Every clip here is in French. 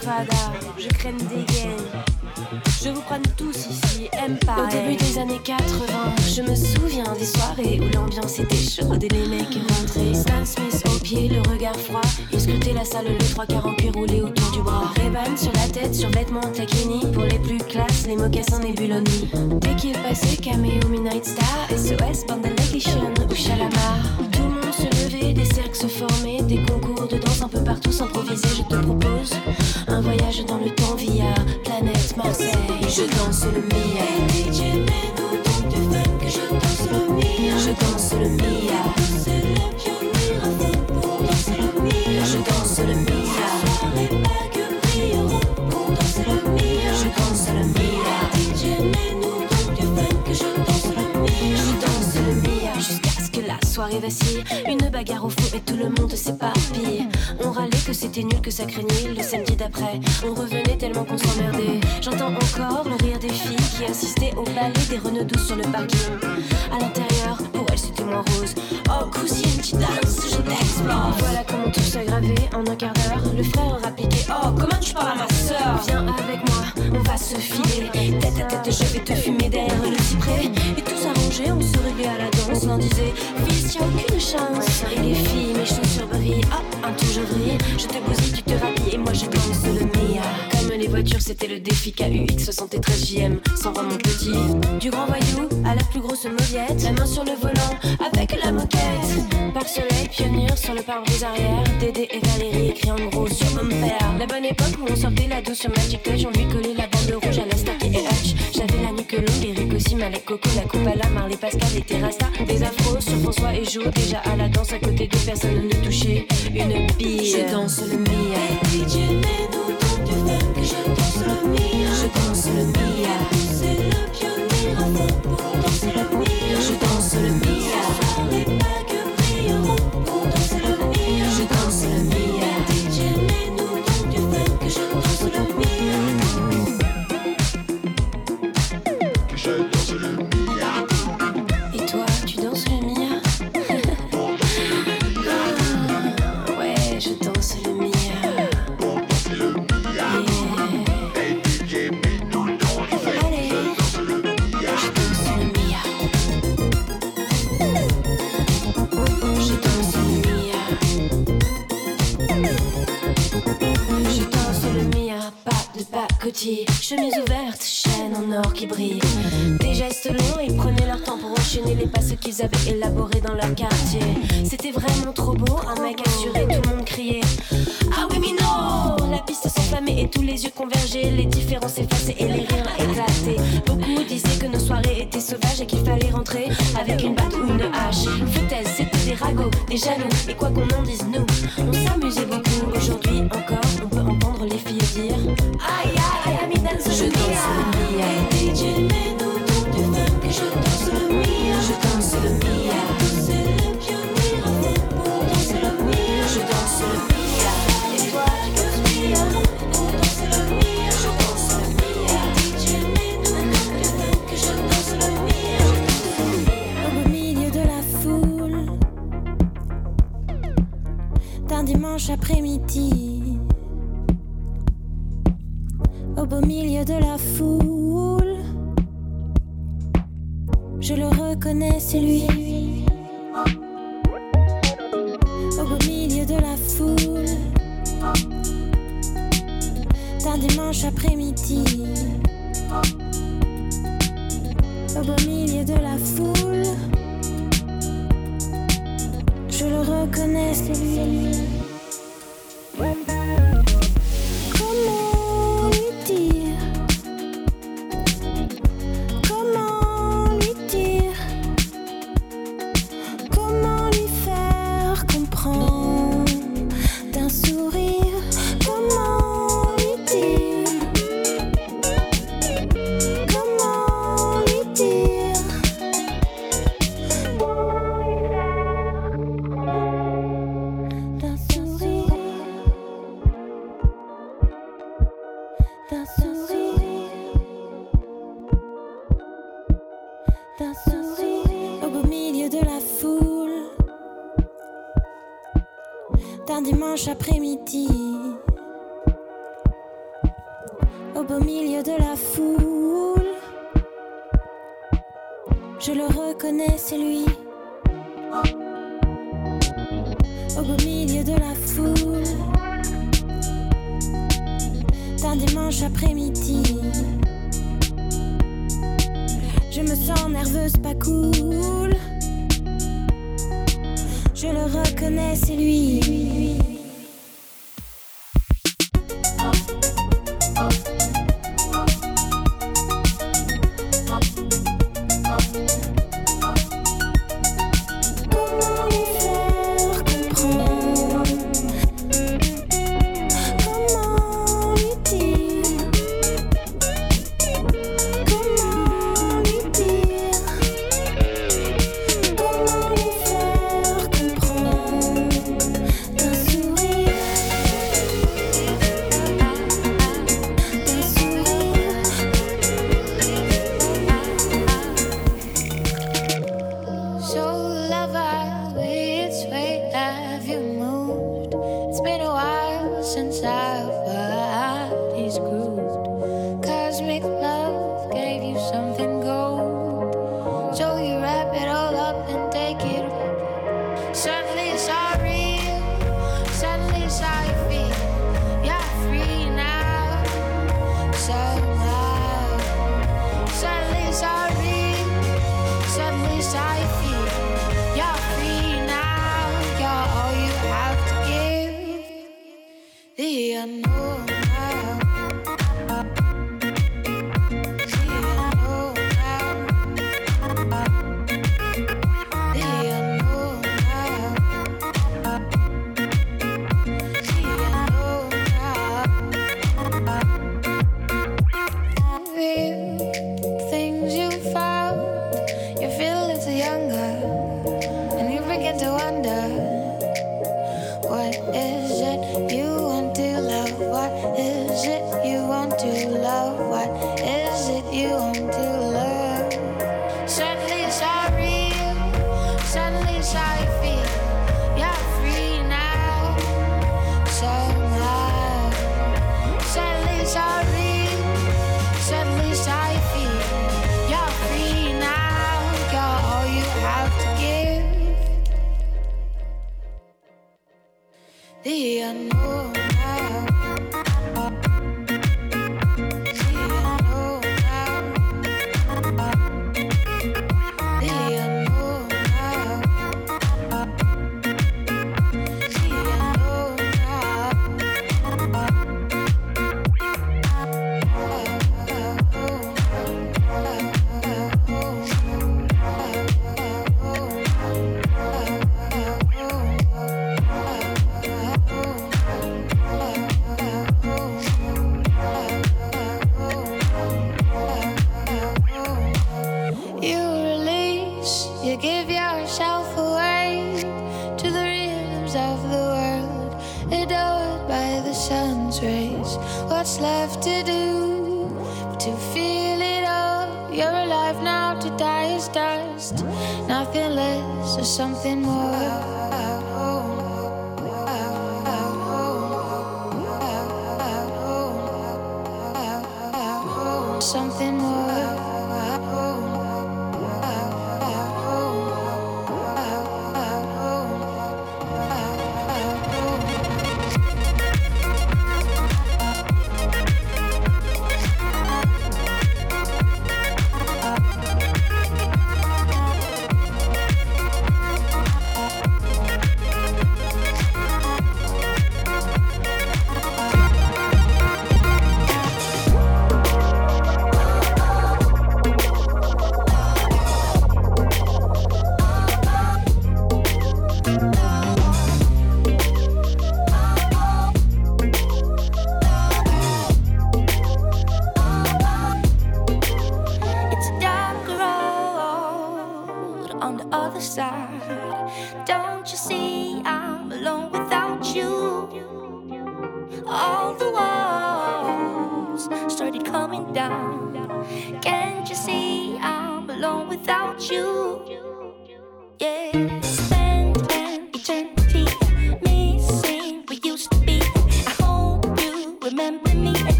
Fada, je crème des gaines. Je vous prends tous ici, Empire. Au début des années 80, je me souviens des soirées où l'ambiance était chaude et les mecs rentraient. Stan Smith au pied, le regard froid. Il scrutait la salle, le trois quarts en cuir roulé autour du bras. ray sur la tête, sur vêtements taquini. Pour les plus classes, les mocassins Nebuloni. Dès qu'il passait, Cameo, Midnight Star, SOS, Bandalation ou Shalamar. Tout le cercles se formaient, des concours de danse un peu partout s'improviser. Je te propose un voyage dans le temps via planète Marseille. Je danse le Mia. Je danse le Mia. Je danse le Mia. Une bagarre au fond et tout le monde s'éparpille. On râlait que c'était nul, que ça craignait. Le samedi d'après, on revenait tellement qu'on s'emmerdait. J'entends encore le rire des filles qui assistaient au ballet des renauds sur le parking. À l'intérieur, pour elles c'était moins rose. Oh cousine, tu danses, je t'explose. Voilà comment tout s'aggravé en un quart d'heure. Le frère piqué. Oh, comment tu parles à ma soeur Viens avec moi, on va se filer. Tête à tête, je vais te fumer derrière le cyprès. Et tout s'arrangeait, on se réveillait à la danse. On disait, y'a aucune chance. Et les filles, mes chaussures brillent. Hop, un toujours je te bousille, tu te rhabilles et moi je danse le Mia. Comme les voitures, c'était le défi KUX 73 JM, sans mon petit. Du grand voyou à la plus grosse mauviette, la main sur le volant avec la moquette. Par le soleil, pionnier sur le pare-brise arrière. Dédé et Valérie écrit en gros sur mon père. La bonne époque où on sortait la douce sur Magic Touch, on lui collait la bande rouge à la Starkey et Hutch. J'avais la nuque longue, Eric aussi, Malek Coco, la coupe à la Marley Pascal et Terrasta. Des afros sur François et Jo, déjà à la danse à côté de personne ne touchait une bille. Je danse le Mia. DJ, mets-nous dans du funk, je danse le Mia. Je danse le Mia. C'est le pionnier à qu'ils avaient élaborés dans leur quartier. D'un dimanche après-midi. Au beau milieu de la foule, je le reconnais, c'est lui. Au beau milieu de la foule, d'un dimanche après-midi. Au beau milieu de la foule, je le reconnais, c'est lui.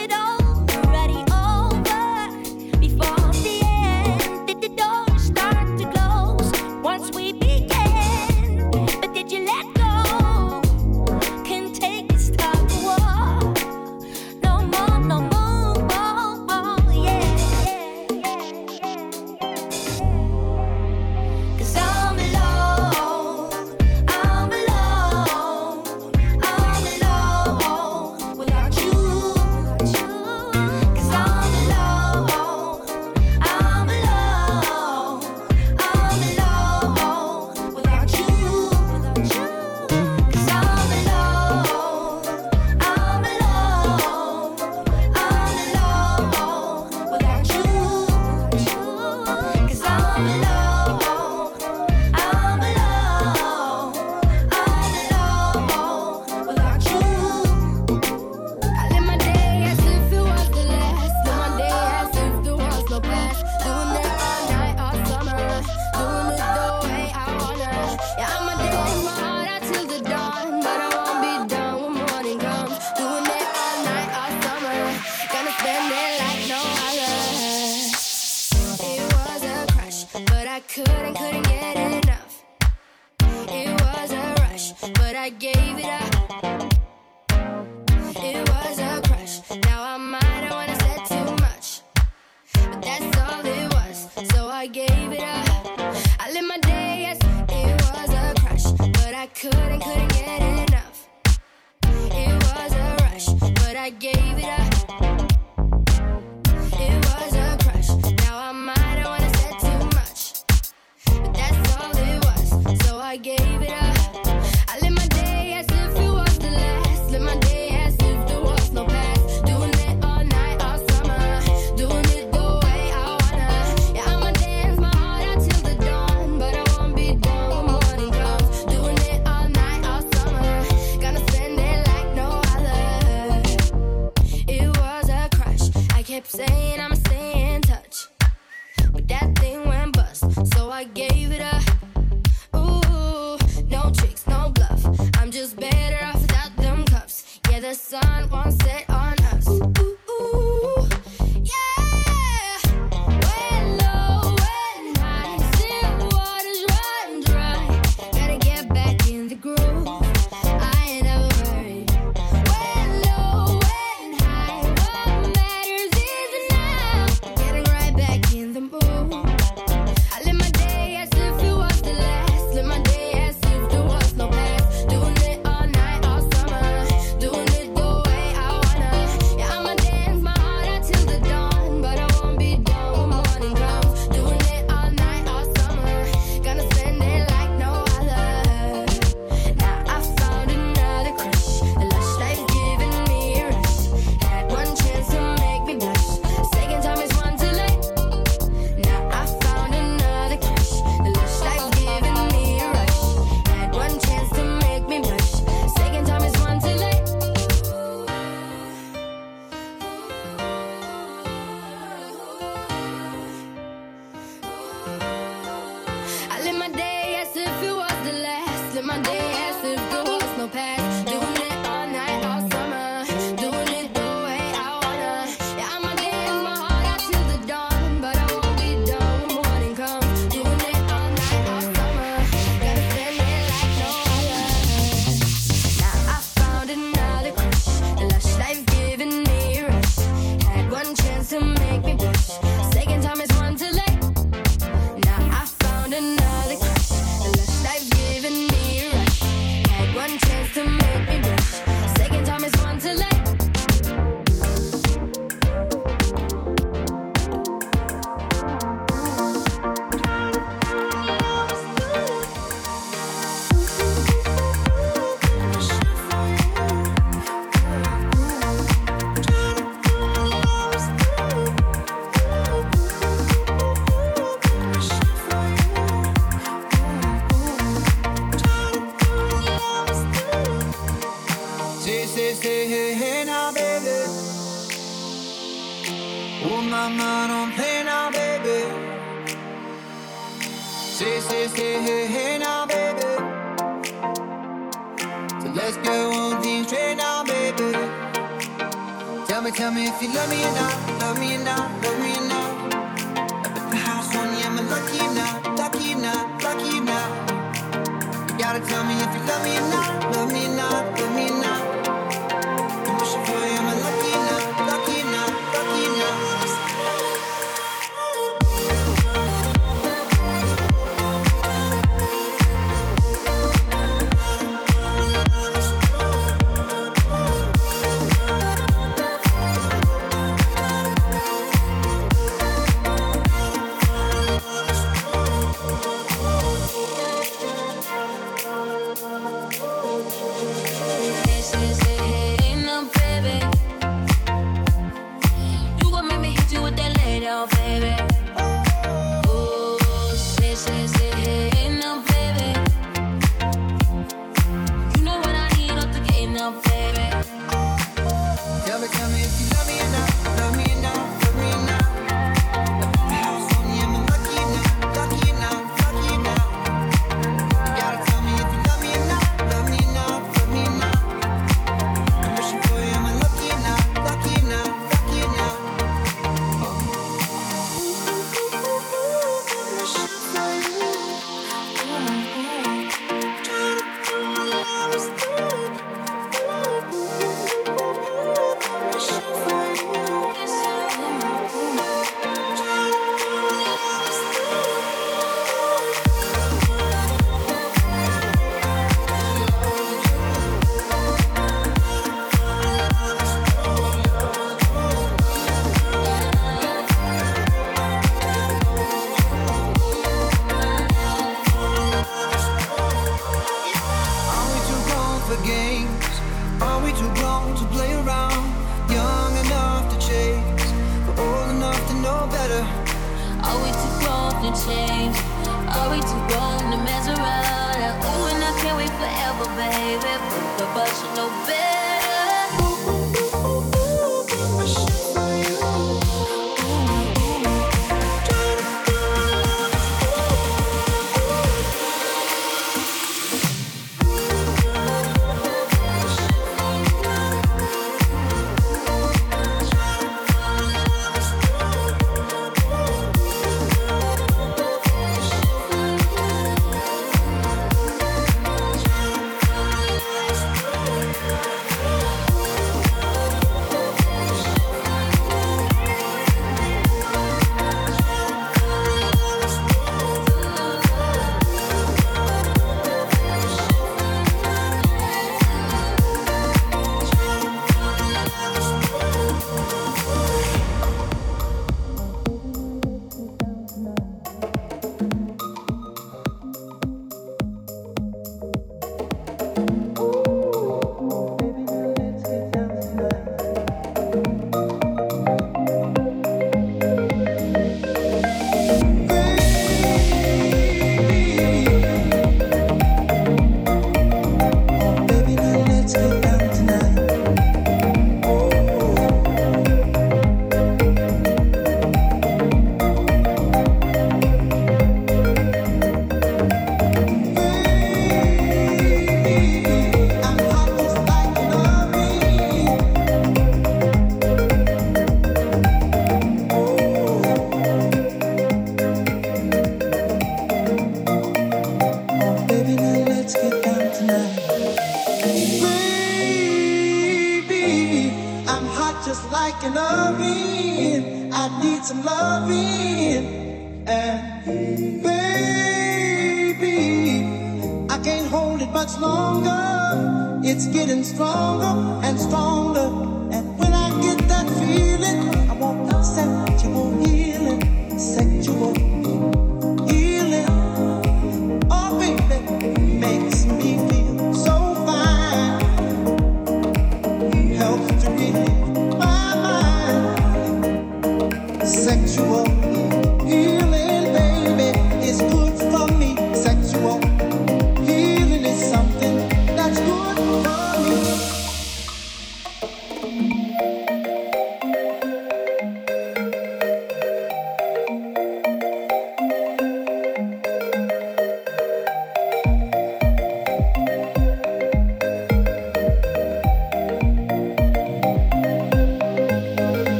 it all I gave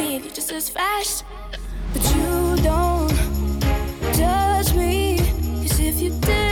leave, you're just as fast. But you don't judge me, cause if you did.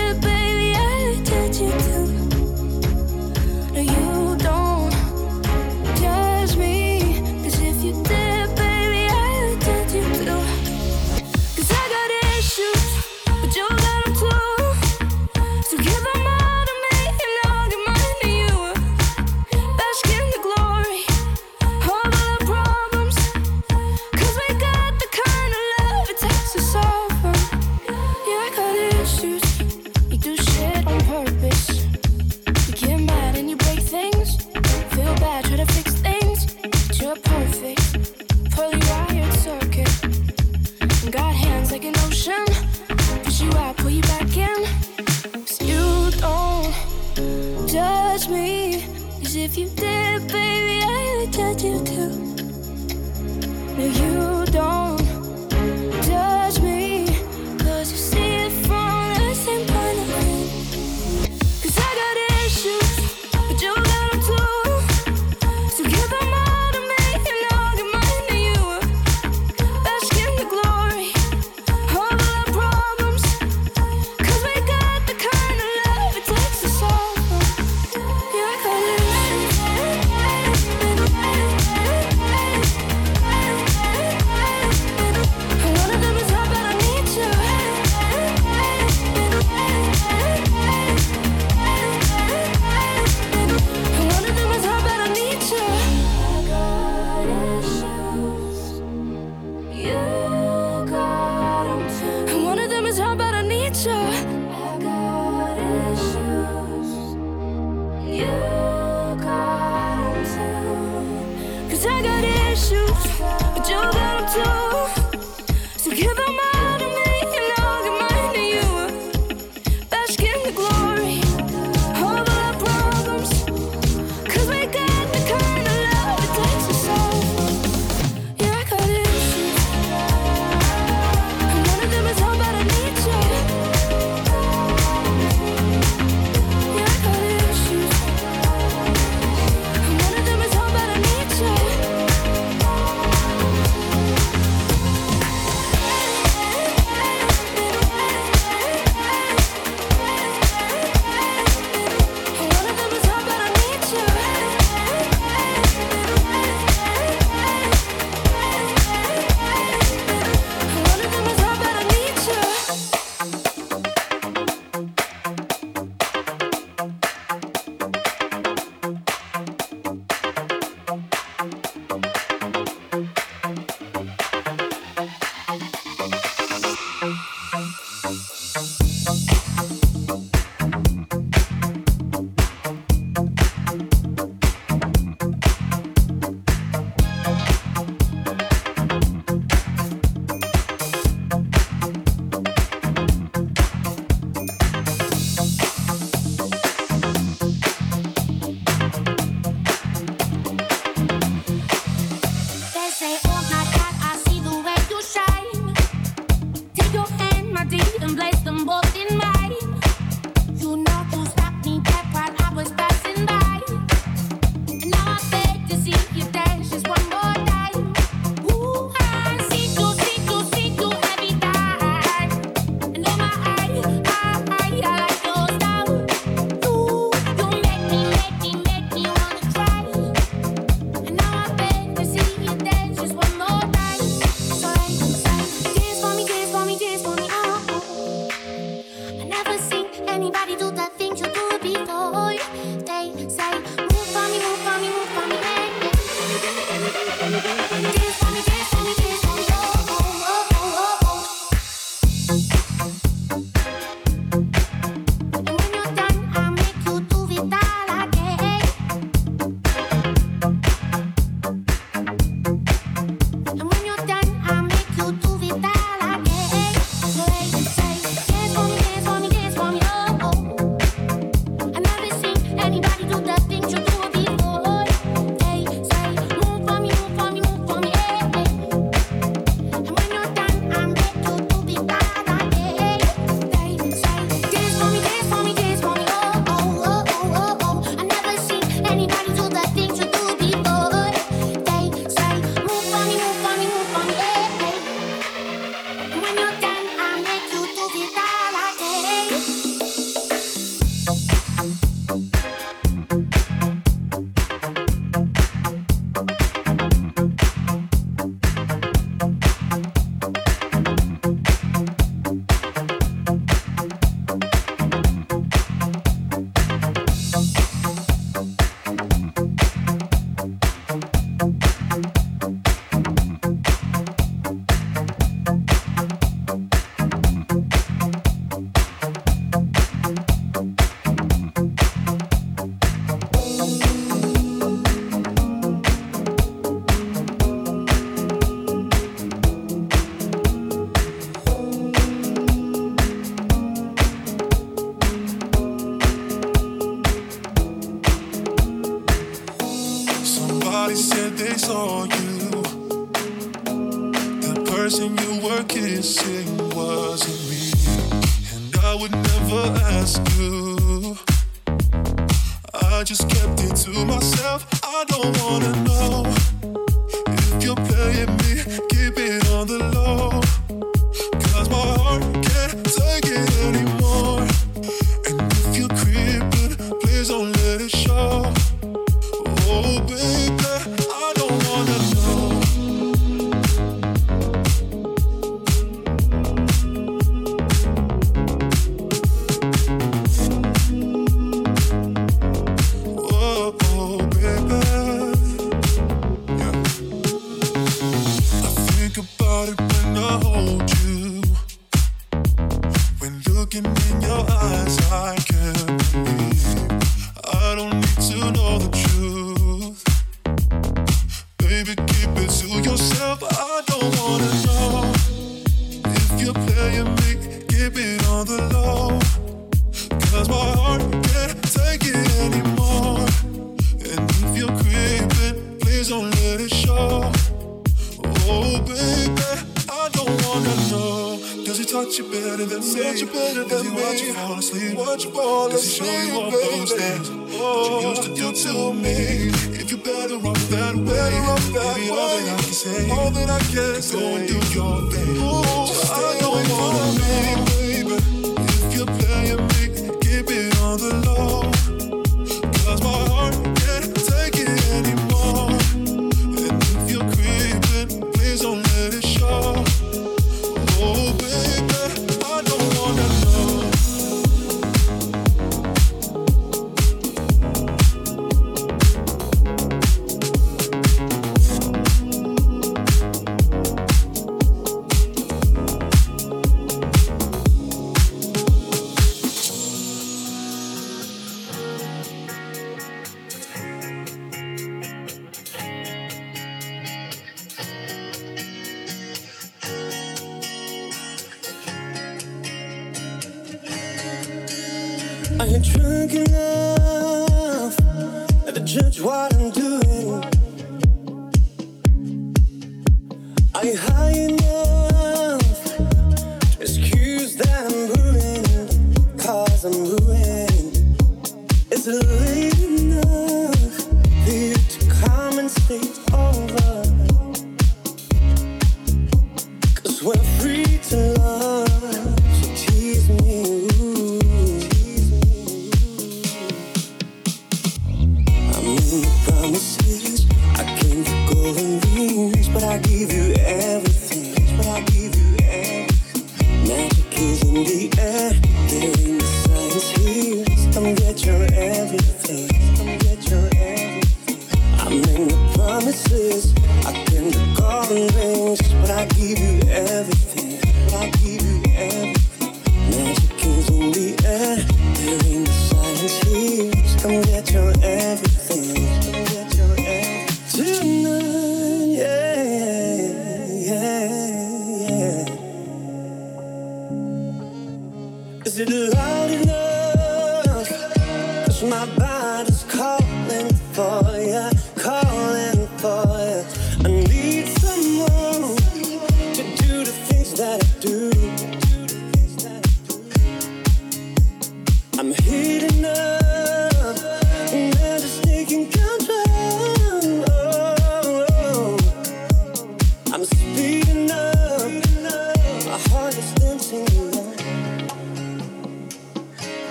I can say, all that I can say. Go and do your thing. Ooh, Just stay I away from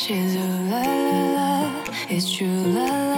touches you, la la la. It's true, la la.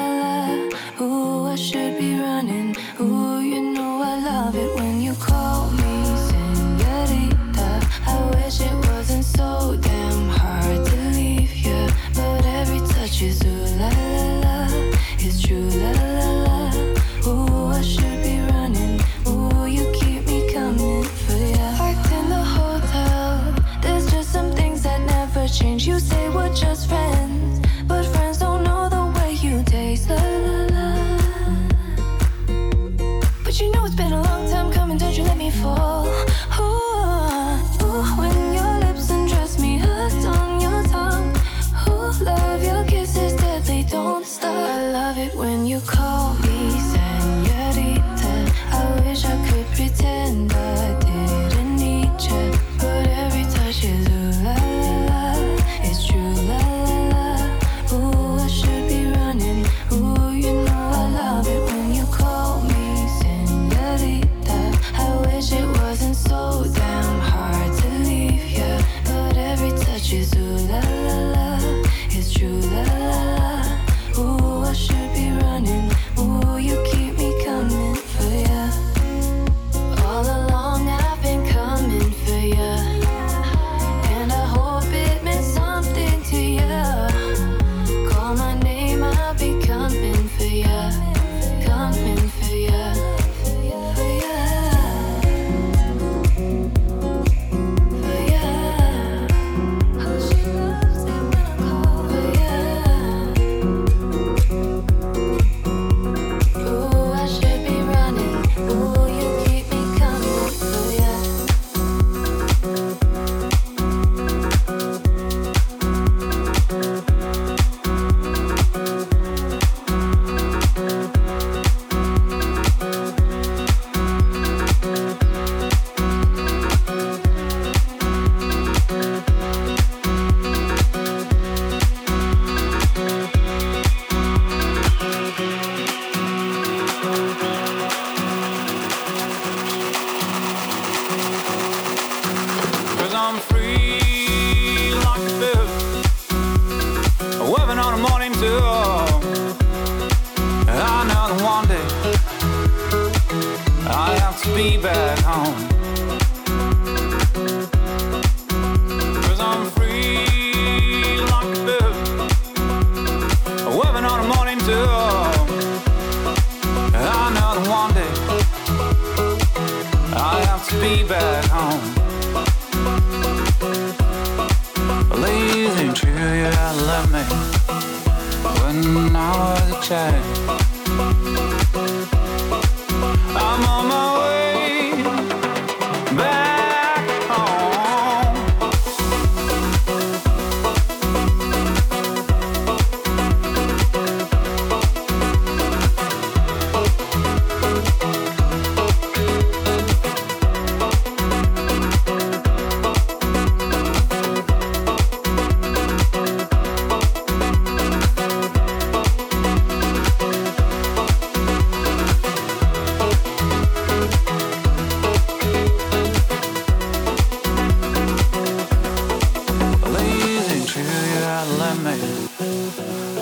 Love me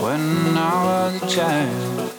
when I was a child.